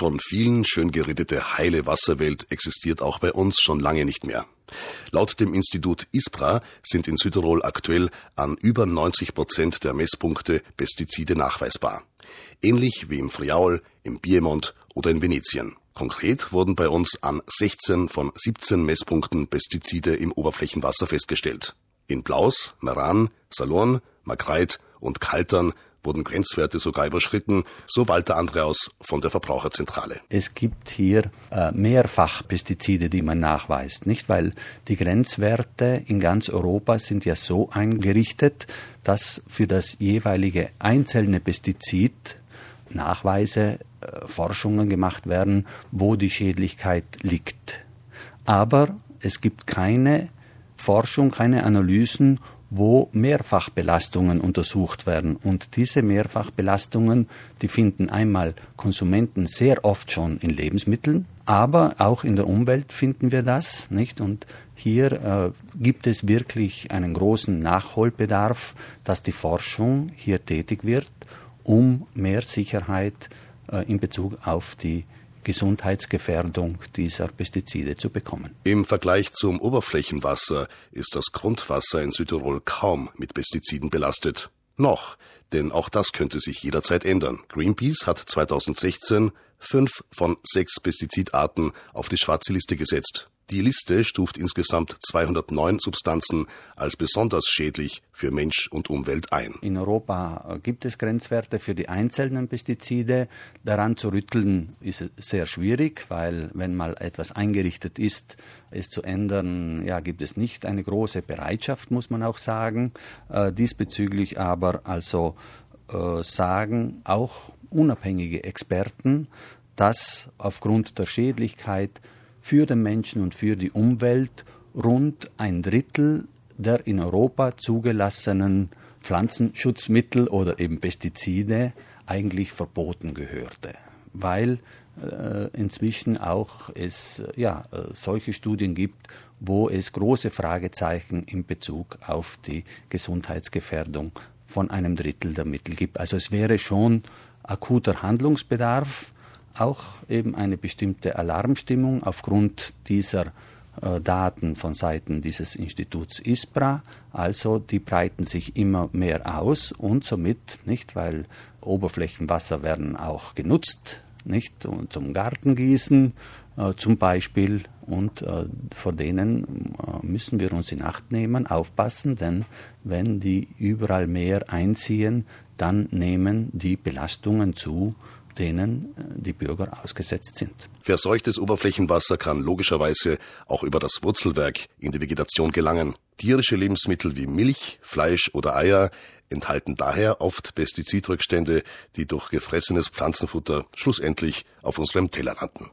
von vielen schön geredete heile Wasserwelt existiert auch bei uns schon lange nicht mehr. Laut dem Institut ISPRA sind in Südtirol aktuell an über 90 Prozent der Messpunkte Pestizide nachweisbar. Ähnlich wie im Friaul, im Piemont oder in Venetien. Konkret wurden bei uns an 16 von 17 Messpunkten Pestizide im Oberflächenwasser festgestellt. In Blaus, Meran, Salon, Makreit und Kaltern wurden Grenzwerte sogar überschritten, so Walter Andreaus von der Verbraucherzentrale. Es gibt hier äh, mehrfach Pestizide, die man nachweist, nicht? Weil die Grenzwerte in ganz Europa sind ja so eingerichtet, dass für das jeweilige einzelne Pestizid Nachweise, äh, Forschungen gemacht werden, wo die Schädlichkeit liegt. Aber es gibt keine Forschung, keine Analysen, wo Mehrfachbelastungen untersucht werden. Und diese Mehrfachbelastungen, die finden einmal Konsumenten sehr oft schon in Lebensmitteln, aber auch in der Umwelt finden wir das, nicht? Und hier äh, gibt es wirklich einen großen Nachholbedarf, dass die Forschung hier tätig wird, um mehr Sicherheit äh, in Bezug auf die Gesundheitsgefährdung dieser Pestizide zu bekommen. Im Vergleich zum Oberflächenwasser ist das Grundwasser in Südtirol kaum mit Pestiziden belastet. Noch, denn auch das könnte sich jederzeit ändern. Greenpeace hat 2016 fünf von sechs Pestizidarten auf die schwarze Liste gesetzt. Die Liste stuft insgesamt 209 Substanzen als besonders schädlich für Mensch und Umwelt ein. In Europa äh, gibt es Grenzwerte für die einzelnen Pestizide. Daran zu rütteln ist sehr schwierig, weil wenn mal etwas eingerichtet ist, es zu ändern, ja, gibt es nicht eine große Bereitschaft, muss man auch sagen. Äh, diesbezüglich aber also äh, sagen auch unabhängige Experten, dass aufgrund der Schädlichkeit für den Menschen und für die Umwelt rund ein Drittel der in Europa zugelassenen Pflanzenschutzmittel oder eben Pestizide eigentlich verboten gehörte, weil äh, inzwischen auch es ja äh, solche Studien gibt, wo es große Fragezeichen in Bezug auf die Gesundheitsgefährdung von einem Drittel der Mittel gibt. Also es wäre schon akuter Handlungsbedarf auch eben eine bestimmte Alarmstimmung aufgrund dieser äh, Daten von Seiten dieses Instituts ISPRA. Also die breiten sich immer mehr aus und somit nicht, weil Oberflächenwasser werden auch genutzt, nicht und zum Gartengießen äh, zum Beispiel und äh, vor denen äh, müssen wir uns in Acht nehmen, aufpassen, denn wenn die überall mehr einziehen, dann nehmen die Belastungen zu denen äh, die Bürger ausgesetzt sind. Verseuchtes Oberflächenwasser kann logischerweise auch über das Wurzelwerk in die Vegetation gelangen. Tierische Lebensmittel wie Milch, Fleisch oder Eier enthalten daher oft Pestizidrückstände, die durch gefressenes Pflanzenfutter schlussendlich auf unserem Teller landen.